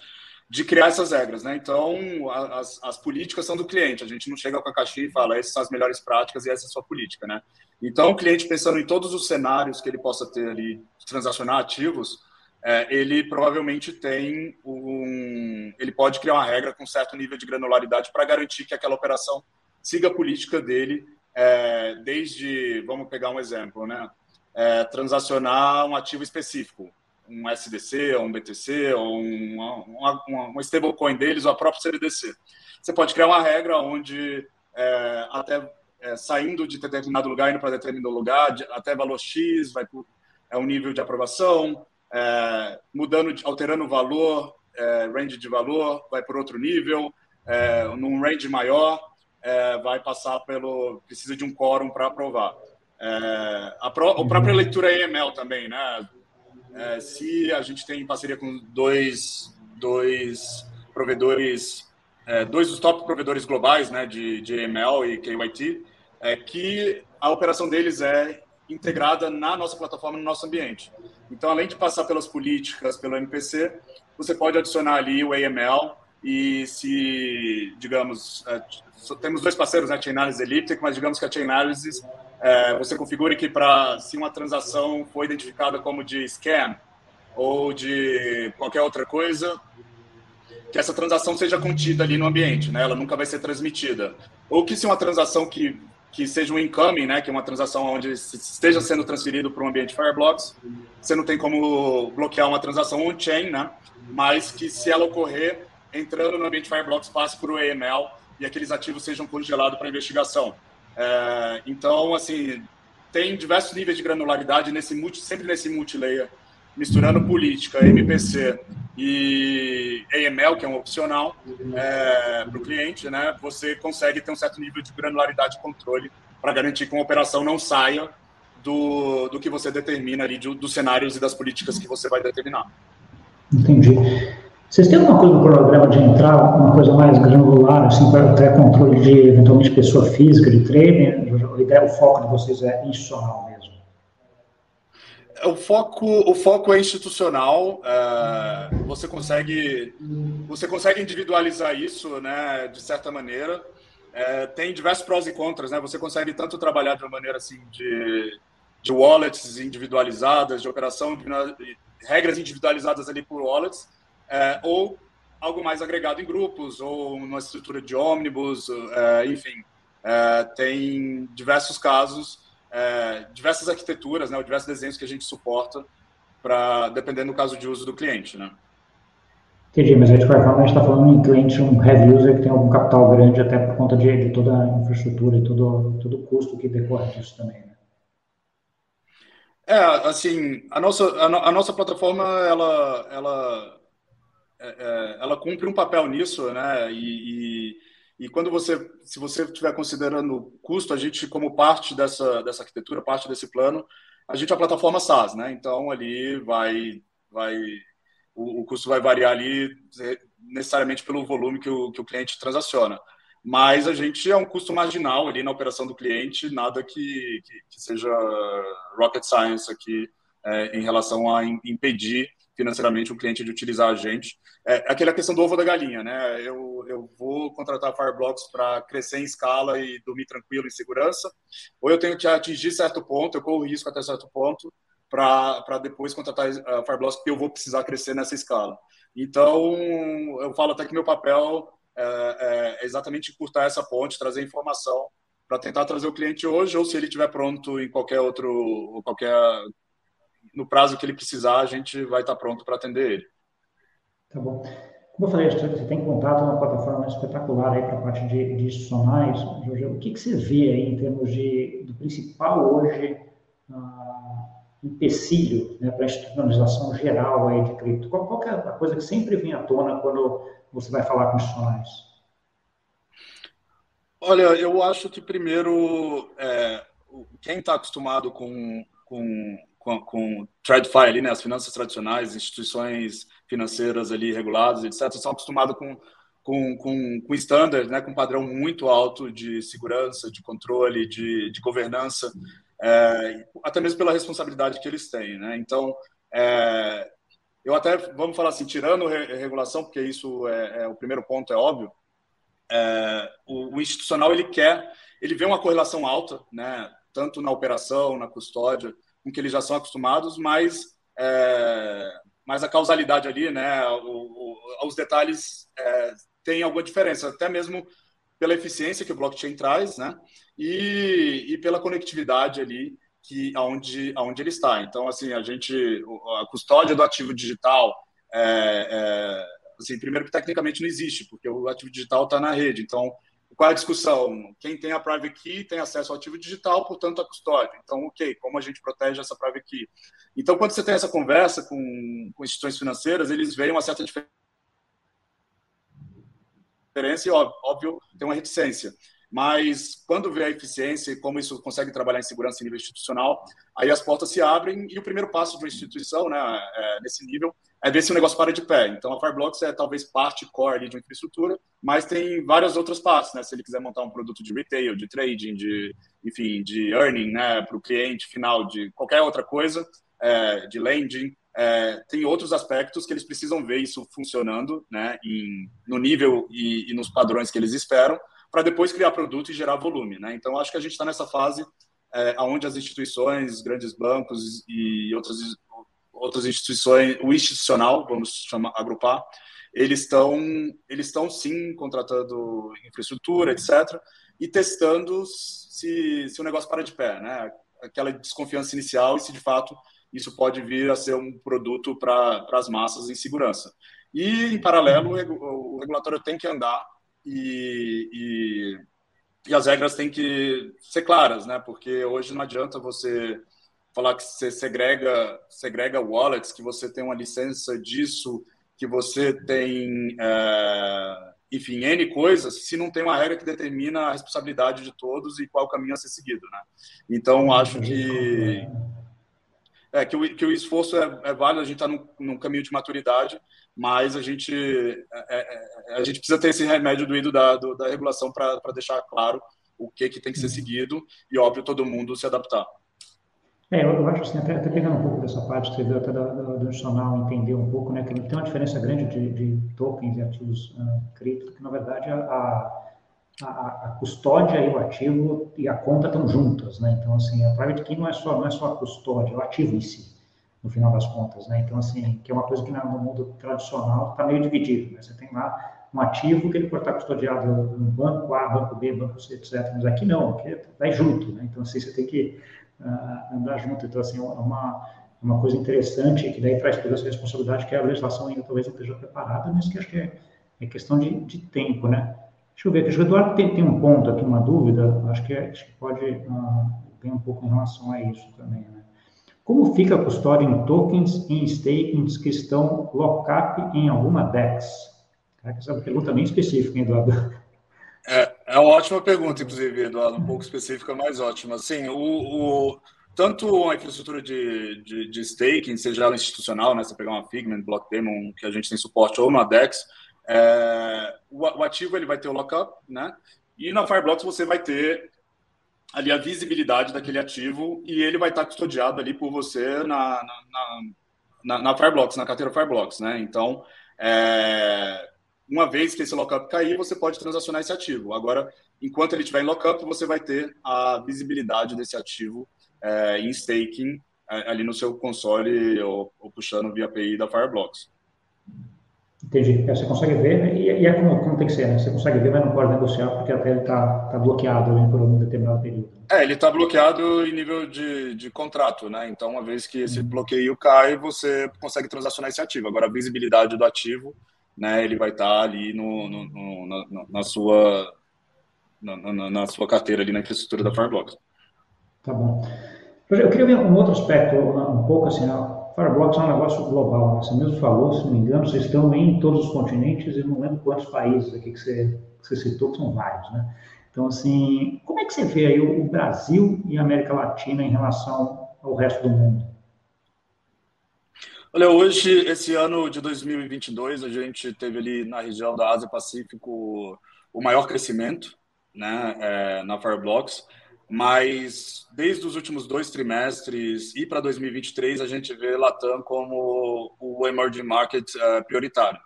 S2: de criar essas regras, né? Então, as, as políticas são do cliente. A gente não chega com a caixinha e fala, essas são as melhores práticas e essa é a sua política, né? Então, o cliente pensando em todos os cenários que ele possa ter ali, transacionar ativos, é, ele provavelmente tem um, ele pode criar uma regra com certo nível de granularidade para garantir que aquela operação siga a política dele, é, desde, vamos pegar um exemplo, né? É, transacionar um ativo específico um SDC, ou um BTC, ou uma, uma, uma stablecoin deles, ou a própria CBDC. Você pode criar uma regra onde, é, até é, saindo de determinado lugar, indo para determinado lugar, de, até valor X, vai por, é um nível de aprovação, é, mudando, alterando o valor, é, range de valor, vai por outro nível, num range maior, é, vai passar pelo, precisa de um quórum para aprovar. É, a, pro, a própria leitura EML também, né? é, se a gente tem parceria com dois, dois provedores, é, dois dos top provedores globais né, de, de EML e KYT, é que a operação deles é integrada na nossa plataforma, no nosso ambiente. Então, além de passar pelas políticas, pelo MPC, você pode adicionar ali o AML e se, digamos, é, temos dois parceiros, né, Chainalysis e Elliptic, mas digamos que a Chainalysis é, você configure que para se uma transação foi identificada como de scam ou de qualquer outra coisa, que essa transação seja contida ali no ambiente, né? Ela nunca vai ser transmitida. Ou que se uma transação que que seja um incoming, né, que é uma transação onde esteja sendo transferido para um ambiente Fireblocks, você não tem como bloquear uma transação on-chain, né, mas que se ela ocorrer entrando no ambiente Fireblocks passe por o AML e aqueles ativos sejam congelados para investigação. É, então, assim, tem diversos níveis de granularidade nesse multi, sempre nesse multilayer, misturando política, MPC e AML, que é um opcional é, para o cliente, né? Você consegue ter um certo nível de granularidade e controle para garantir que uma operação não saia do, do que você determina ali, do, dos cenários e das políticas que você vai determinar.
S1: Entendi. Vocês têm alguma coisa no cronograma de entrar, uma coisa mais granular, assim, para até controle de, eventualmente, pessoa física, de treino? Ideia, o foco de vocês é institucional mesmo?
S2: O foco, o foco é institucional. É, você consegue, você consegue individualizar isso, né, de certa maneira. É, tem diversos prós e contras, né? Você consegue tanto trabalhar de uma maneira assim de, de wallets individualizadas, de operação, regras individualizadas ali por wallets, é, ou algo mais agregado em grupos, ou uma estrutura de ônibus, é, enfim. É, tem diversos casos é, diversas arquiteturas, né, ou diversos desenhos que a gente suporta, para dependendo do caso de uso do cliente. Né?
S1: Entendi, mas de qualquer forma a gente está falando em cliente, um heavy user que tem algum capital grande, até por conta de, de toda a infraestrutura e todo, todo o custo que decorre disso também. Né?
S2: É, assim, a nossa, a, a nossa plataforma, ela, ela, ela cumpre um papel nisso, né? E, e, e, quando você, se você estiver considerando custo, a gente, como parte dessa, dessa arquitetura, parte desse plano, a gente é a plataforma SaaS, né? Então, ali vai, vai o, o custo vai variar ali necessariamente pelo volume que o, que o cliente transaciona mas a gente é um custo marginal ali na operação do cliente, nada que, que, que seja rocket science aqui é, em relação a impedir financeiramente o cliente de utilizar a gente. É aquela questão do ovo da galinha, né? Eu, eu vou contratar Fireblocks para crescer em escala e dormir tranquilo em segurança, ou eu tenho que atingir certo ponto, eu corro risco até certo ponto, para depois contratar a Fireblocks, porque eu vou precisar crescer nessa escala. Então, eu falo até que meu papel é, é, é exatamente encurtar essa ponte, trazer informação para tentar trazer o cliente hoje, ou se ele estiver pronto em qualquer outro, qualquer no prazo que ele precisar, a gente vai estar pronto para atender ele.
S1: Tá bom. Como eu falei, você tem contato uma plataforma espetacular aí para a parte de, de institucionais. Jorge, o que, que você vê aí em termos de, do principal hoje uh, empecilho né, para a institucionalização geral aí de cripto? Qual, qual é a coisa que sempre vem à tona quando você vai falar com institucionais?
S2: Olha, eu acho que primeiro, é, quem está acostumado com, com, com, com TradFi ali, né, as finanças tradicionais, instituições financeiras ali reguladas, etc., são acostumados com, com, com, com standard, né, com padrão muito alto de segurança, de controle, de, de governança, é, até mesmo pela responsabilidade que eles têm. Né? Então, é, eu até, vamos falar assim, tirando regulação, porque isso é, é o primeiro ponto, é óbvio, é, o, o, institucional ele quer, ele vê uma correlação alta, né, tanto na operação, na custódia, com que eles já são acostumados, mas, é, mas a causalidade ali, né, o, o, os detalhes é, têm alguma diferença, até mesmo pela eficiência que o blockchain traz, né, e, e pela conectividade ali que aonde, aonde ele está. Então, assim, a gente, a custódia do ativo digital, é, é, assim, primeiro que tecnicamente não existe, porque o ativo digital está na rede. Então, qual é a discussão? Quem tem a private key tem acesso ao ativo digital, portanto, a custódia. Então, ok, como a gente protege essa private key? Então, quando você tem essa conversa com, com instituições financeiras, eles veem uma certa diferença e, óbvio, tem uma reticência. Mas quando vê a eficiência e como isso consegue trabalhar em segurança em nível institucional, aí as portas se abrem e o primeiro passo de uma instituição, né, é, nesse nível, é ver se o negócio para de pé. Então, a Fireblocks é talvez parte core de uma infraestrutura, mas tem várias outras partes, né? Se ele quiser montar um produto de retail, de trading, de, enfim, de earning, né, para o cliente final, de qualquer outra coisa, é, de lending, é, tem outros aspectos que eles precisam ver isso funcionando, né, em, no nível e, e nos padrões que eles esperam, para depois criar produto e gerar volume. Né? Então, acho que a gente está nessa fase é, onde as instituições, grandes bancos e outras, outras instituições, o institucional, vamos chamar, agrupar, eles estão eles estão sim contratando infraestrutura, etc., e testando se, se o negócio para de pé, né? Aquela desconfiança inicial e se de fato isso pode vir a ser um produto para as massas em segurança. E, em paralelo, o regulatório tem que andar e, e, e, as regras têm que ser claras, né? Porque hoje não adianta você falar que você segrega, segrega wallets, que você tem uma licença disso, que você tem, é, enfim, N coisas, se não tem uma regra que determina a responsabilidade de todos e qual caminho a ser seguido, né? Então, acho que é, que, o, que o esforço é, é válido, a gente está num, num, caminho de maturidade, mas a gente, é, é, é a gente precisa ter esse remédio doído da, do, da regulação para deixar claro o que, que tem que ser seguido e, óbvio, todo mundo se adaptar.
S1: É, eu, eu acho assim, até, até, pegando um pouco dessa parte você viu até do, do, do adicional, entender um pouco, né, que tem uma diferença grande de, de tokens e ativos uh, cripto, que na verdade a, a, a, custódia e o ativo e a conta estão juntas, né? Então, assim, a private key não é só, não é só a custódia, é o ativo em si, no final das contas, né? Então, assim, que é uma coisa que no mundo tradicional está meio dividido, né? Você tem lá um ativo que ele pode estar custodiado no banco A, banco B, banco C, etc. Mas aqui não, aqui vai junto, né? Então, assim, você tem que uh, andar junto. Então, assim, é uma, uma coisa interessante que daí traz toda essa responsabilidade que a legislação ainda talvez não esteja preparada, mas que acho que é, é questão de, de tempo, né? Deixa eu ver, o Eduardo tem, tem um ponto aqui, uma dúvida, acho que, é, acho que pode uh, ver um pouco em relação a isso também, né? Como fica a custódia em tokens em stakings que estão lockup em alguma DEX? Essa é uma pergunta bem específica, hein, Eduardo?
S2: É, é uma ótima pergunta, inclusive, Eduardo, um pouco específica, mas ótima. Sim, o, o tanto a infraestrutura de, de, de, staking, seja ela institucional, né, você pegar uma Figment, Blockdaemon, que a gente tem suporte, ou uma DEX, é, o, o, ativo ele vai ter o lockup, né? E na Fireblocks você vai ter ali a visibilidade daquele ativo e ele vai estar custodiado ali por você na, na, na, na Fireblocks, na carteira Fireblocks, né? Então, é, uma vez que esse lockup cair, você pode transacionar esse ativo. Agora, enquanto ele estiver em lockup, você vai ter a visibilidade desse ativo é, em staking é, ali no seu console ou, ou puxando via API da Fireblocks.
S1: Entendi. É, você consegue ver, né? e, e, é como, como, tem que ser, né? Você consegue ver, mas não pode negociar porque até ele está tá bloqueado ali por um determinado período.
S2: É, ele está bloqueado em nível de, de contrato, né? Então, uma vez que esse uhum. bloqueio cai, você consegue transacionar esse ativo. Agora, a visibilidade do ativo, né? Ele vai estar tá ali no, no, no na, na, sua na, na, na, sua carteira ali na infraestrutura da Fireblocks.
S1: Tá bom. Eu queria ver um outro aspecto, um pouco assim, Fireblocks é um negócio global, né? você mesmo falou, se não me engano, vocês estão em todos os continentes e não lembro quantos países aqui que você, que você citou, que são vários, né? Então, assim, como é que você vê aí o, Brasil e a América Latina em relação ao resto do mundo?
S2: Olha, hoje, esse ano de 2022, a gente teve ali na região da Ásia Pacífico o maior crescimento né, é, na Fireblocks mas desde os últimos dois trimestres e para 2023 a gente vê Latam como o emerging market uh, prioritário.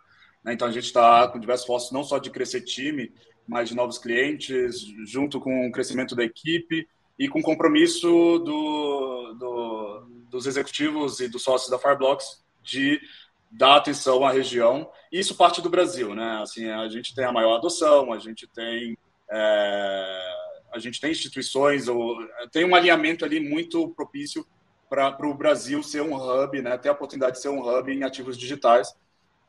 S2: Né? Então a gente está com diversos esforços não só de crescer time, mas de novos clientes, junto com o crescimento da equipe e com o compromisso do, do, dos executivos e dos sócios da Fireblocks de dar atenção à região. Isso parte do Brasil, né? Assim, a gente tem a maior adoção, a gente tem é, a gente tem instituições, ou, tem um alinhamento ali muito propício para o Brasil ser um hub, né, ter a oportunidade de ser um hub em ativos digitais,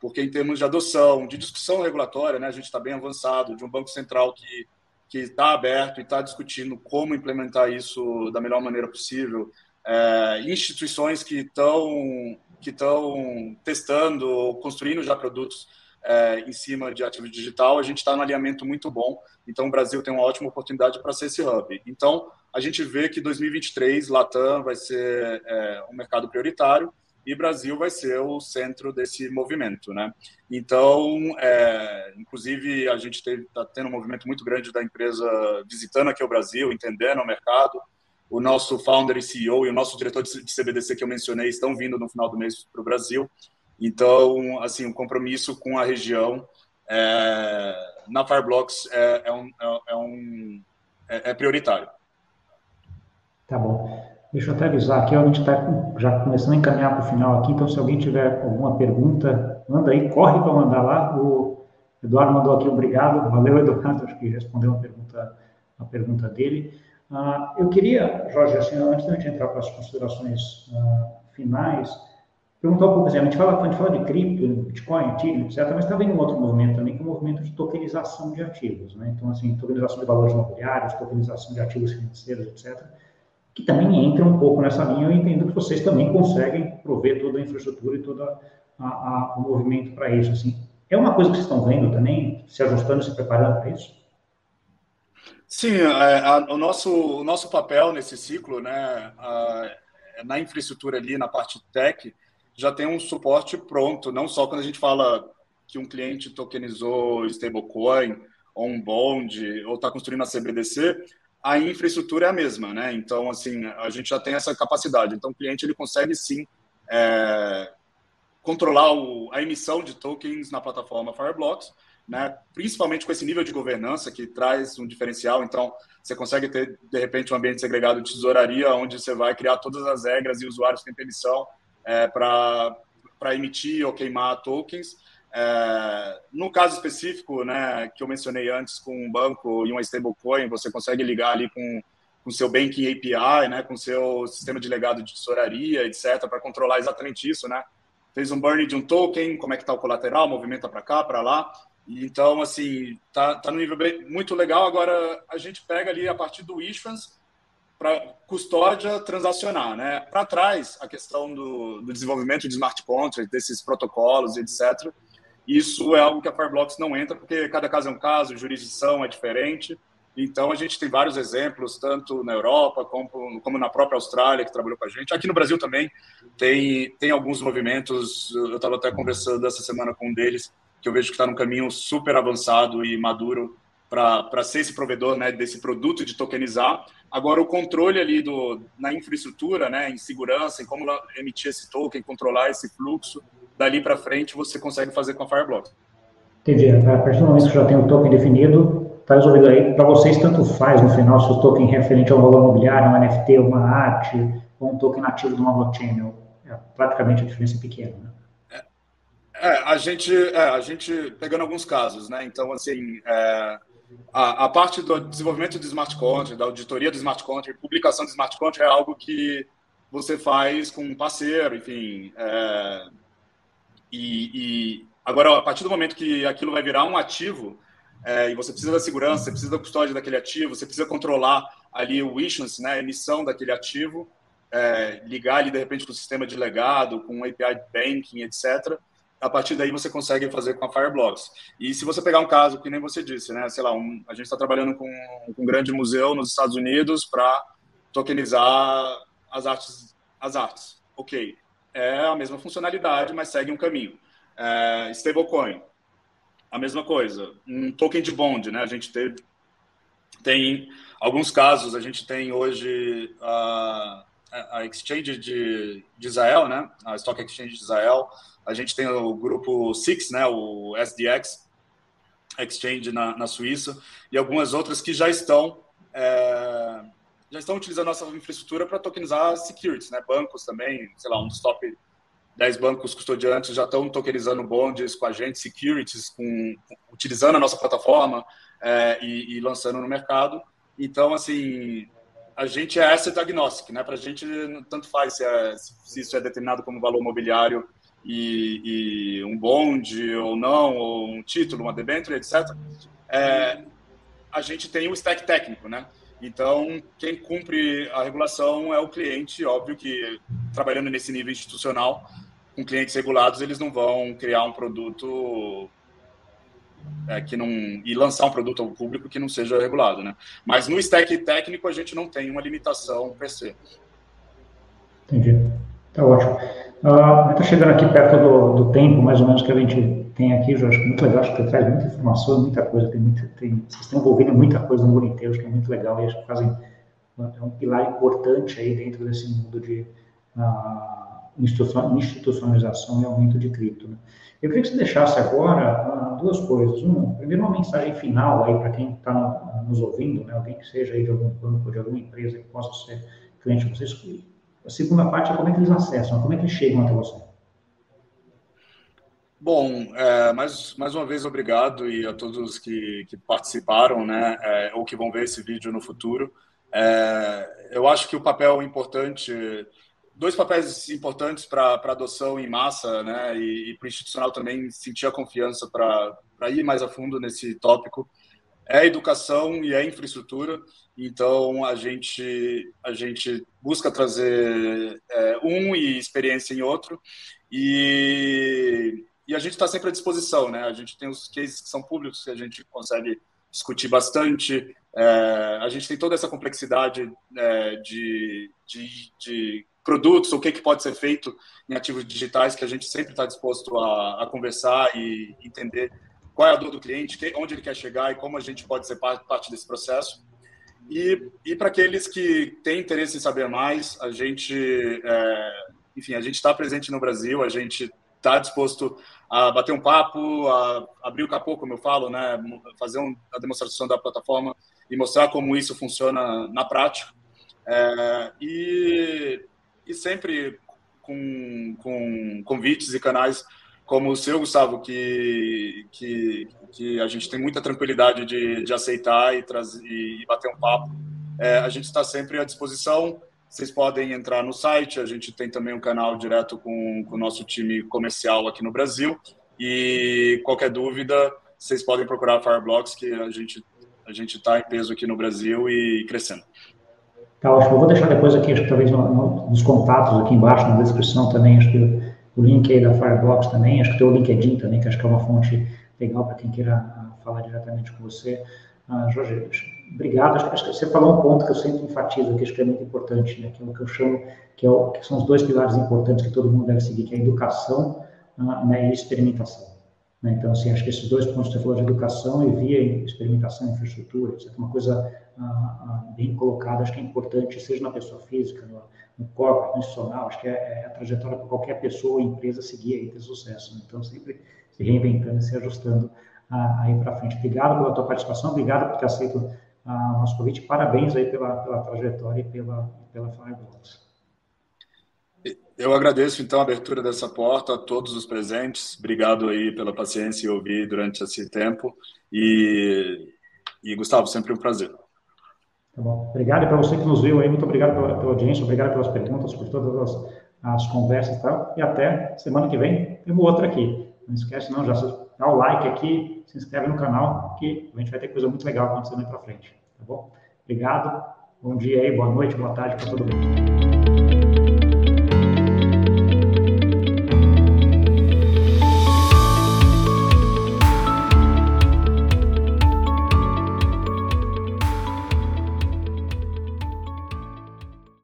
S2: porque em termos de adoção, de discussão regulatória, né, a gente está bem avançado, de um Banco Central que que está aberto e está discutindo como implementar isso da melhor maneira possível, é, instituições que estão que estão testando, construindo já produtos é, em cima de ativo digital, a gente está no alinhamento muito bom. Então, o Brasil tem uma ótima oportunidade para ser esse hub. Então, a gente vê que 2023, Latam vai ser é, um mercado prioritário e Brasil vai ser o centro desse movimento, né? Então, é, inclusive, a gente está tendo um movimento muito grande da empresa visitando aqui o Brasil, entendendo o mercado. O nosso founder e CEO e o nosso diretor de CBDC que eu mencionei estão vindo no final do mês para o Brasil. Então, assim, o um compromisso com a região é, na Fireblocks é, é, um, é, é um é, é, prioritário.
S1: Tá bom. Deixa eu até avisar aqui, a gente está já começando a encaminhar para o final aqui, então se alguém tiver alguma pergunta, manda aí, corre para mandar lá. O Eduardo mandou aqui obrigado, valeu Eduardo, acho que respondeu a pergunta, a pergunta dele. Uh, eu queria, Jorge, assim, antes de a gente entrar para as considerações uh, finais, perguntar um pouco assim, a gente fala, a gente fala de cripto, Bitcoin, Ethereum, etc., mas está vendo um outro movimento também, que é o movimento de tokenização de ativos, né? Então, assim, tokenização de valores imobiliários, tokenização de ativos financeiros, etc., que também entra um pouco nessa linha. Eu entendo que vocês também conseguem prover toda a infraestrutura e todo o movimento para isso, assim. É uma coisa que vocês estão vendo também, se ajustando, se preparando para isso?
S2: Sim, é, a, o, nosso, o nosso papel nesse ciclo, né, a, na infraestrutura ali, na parte tech, já tem um suporte pronto, não só quando a gente fala que um cliente tokenizou stablecoin ou um bond ou está construindo a CBDC, a infraestrutura é a mesma, né? Então, assim, a gente já tem essa capacidade. Então, o cliente ele consegue sim é, controlar o, a emissão de tokens na plataforma Fireblocks, né? Principalmente com esse nível de governança que traz um diferencial. Então, você consegue ter de repente um ambiente segregado de tesouraria, onde você vai criar todas as regras e usuários têm permissão é, para emitir ou queimar tokens. É, no caso específico, né, que eu mencionei antes, com um banco e uma stablecoin, você consegue ligar ali com, com seu banking API, né, com seu sistema de legado de tesouraria, etc, para controlar exatamente isso, né? Fez um burn de um token, como é que está o colateral, movimenta para cá, para lá. Então, assim, tá, tá no nível bem, muito legal. Agora, a gente pega ali a partir do issuance para custódia transacionar, né? Para trás, a questão do, do, desenvolvimento de smart contracts, desses protocolos, etc. Isso é algo que a Fireblocks não entra, porque cada caso é um caso, jurisdição é diferente. Então, a gente tem vários exemplos, tanto na Europa como, como na própria Austrália, que trabalhou com a gente. Aqui no Brasil também tem, tem alguns movimentos. Eu estava até conversando essa semana com um deles, que eu vejo que está num caminho super avançado e maduro para ser esse provedor né, desse produto de tokenizar. Agora, o controle ali do, na infraestrutura, né, em segurança, em como emitir esse token, controlar esse fluxo, dali para frente você consegue fazer com a Fireblocks.
S1: Entendi. A partir do momento que já tem o token definido, está resolvido aí. Para vocês, tanto faz no final se o token é referente ao valor imobiliário, um NFT, uma arte, ou um token nativo de uma blockchain. É praticamente a diferença é pequena, né?
S2: É, a gente, é, a gente pegando alguns casos, né? Então, assim, é, a, a, parte do desenvolvimento de smart contract, da auditoria do smart contract, publicação de smart contract é algo que você faz com um parceiro, enfim. É, e, e, agora, a partir do momento que aquilo vai virar um ativo, é, e você precisa da segurança, você precisa da custódia daquele ativo, você precisa controlar ali o issuance, né, a emissão daquele ativo, é, ligar ali de repente com o sistema de legado, com API banking, etc a partir daí você consegue fazer com a Fireblocks. E se você pegar um caso que nem você disse, né, sei lá, um, a gente está trabalhando com, com, um grande museu nos Estados Unidos para tokenizar as artes, as artes. Ok, é a mesma funcionalidade, mas segue um caminho. É, stablecoin, a mesma coisa. Um token de bond, né? A gente teve, tem alguns casos. A gente tem hoje a, a exchange de, de Israel, né? A Stock Exchange de Israel a gente tem o grupo Six, né, o SDX Exchange na, na Suíça, e algumas outras que já estão é, já estão utilizando nossa infraestrutura para tokenizar securities, né? Bancos também, sei lá, um dos top 10 bancos custodiantes já estão tokenizando bonds com a gente, securities, com, utilizando a nossa plataforma é, e, e, lançando no mercado. Então, assim, a gente é asset agnostic, né? Para a gente tanto faz se, é, se, isso é determinado como valor mobiliário e, e um bonde ou não, ou um título, uma debênture, etc., é, a gente tem o stack técnico, né? Então, quem cumpre a regulação é o cliente, óbvio que trabalhando nesse nível institucional, com clientes regulados, eles não vão criar um produto é, que não e lançar um produto ao público que não seja regulado, né? Mas no stack técnico a gente não tem uma limitação per se.
S1: Entendi. Tá ótimo. Uh, está chegando aqui perto do, do, tempo, mais ou menos, que a gente tem aqui, eu acho muito legal, acho que traz muita informação, muita coisa, tem muita, tem, vocês estão envolvendo muita coisa no mundo inteiro, acho que é muito legal, e acho que fazem é um pilar importante aí dentro desse mundo de uh, institucionalização e aumento de cripto. Né? Eu queria que você deixasse agora uh, duas coisas. Um, primeiro, uma mensagem final aí para quem está nos ouvindo, né? alguém que seja aí de algum banco, de alguma empresa que possa ser cliente de vocês, a segunda parte é como é que eles acessam, como é que eles chegam até você.
S2: Bom, é, mais, mais uma vez, obrigado e a todos que, que participaram, né, é, ou que vão ver esse vídeo no futuro. É, eu acho que o papel importante, dois papéis importantes para adoção em massa, né, e, e para o institucional também sentir a confiança para ir mais a fundo nesse tópico, é educação e é infraestrutura. Então a gente a gente busca trazer é, um e experiência em outro e, e a gente está sempre à disposição, né? A gente tem os cases que são públicos que a gente consegue discutir bastante. É, a gente tem toda essa complexidade é, de, de, de, produtos, o que, que pode ser feito em ativos digitais, que a gente sempre está disposto a, a, conversar e entender qual é a dor do cliente, onde ele quer chegar e como a gente pode ser parte desse processo. E, e para aqueles que têm interesse em saber mais, a gente, é, enfim, a gente está presente no Brasil, a gente está disposto a bater um papo, a abrir o capô, como eu falo, né, fazer um, a demonstração da plataforma e mostrar como isso funciona na prática. É, e, e sempre com, com convites e canais como o seu, Gustavo, que, que, que a gente tem muita tranquilidade de, de aceitar e, trazer, e bater um papo É, a gente está sempre à disposição. Vocês podem entrar no site. A gente tem também um canal direto com, com o nosso time comercial aqui no Brasil. E qualquer dúvida, vocês podem procurar a Fireblocks, que a gente a gente está em peso aqui no Brasil e crescendo.
S1: Tá. Eu vou deixar depois aqui, acho que talvez no, no, nos contatos aqui embaixo, na descrição também, acho que o, link aí da Firebox também, acho que tem o LinkedIn também, que acho que é uma fonte legal para quem queira uh, falar diretamente com você. Uh, Jorge, obrigado. Acho, acho, que você falou um ponto que eu sempre enfatizo, que acho que é muito importante, né, que é o que eu chamo, que, é o, que são os dois pilares importantes que todo mundo deve seguir, que é a educação uh, né, e experimentação. Né? Então, assim, acho que esses dois pontos que você falou de educação e via experimentação, infraestrutura, etc., uma coisa ah, ah, bem colocada, acho que é importante, seja na pessoa física, no, corpo, no institucional, acho que é, é a trajetória para qualquer pessoa ou empresa seguir e ter sucesso. Né? Então, sempre se reinventando e se ajustando ah, aí para frente. Obrigado pela tua participação, obrigado por ter aceito o nosso convite, parabéns aí pela, pela trajetória e pela, pela Fireblocks.
S2: Eu agradeço, então, a abertura dessa porta a todos os presentes. Obrigado aí pela paciência e ouvir durante esse tempo. E, e Gustavo, sempre um prazer.
S1: Tá bom. Obrigado para você que nos viu aí. Muito obrigado pela, pela, audiência, obrigado pelas perguntas, por todas as, as conversas e tal. E até semana que vem temos outra aqui. Não esquece, não, já dá o like aqui, se inscreve no canal, que a gente vai ter coisa muito legal acontecendo aí para frente. Tá bom? Obrigado. Bom dia aí, boa noite, boa tarde para todo mundo.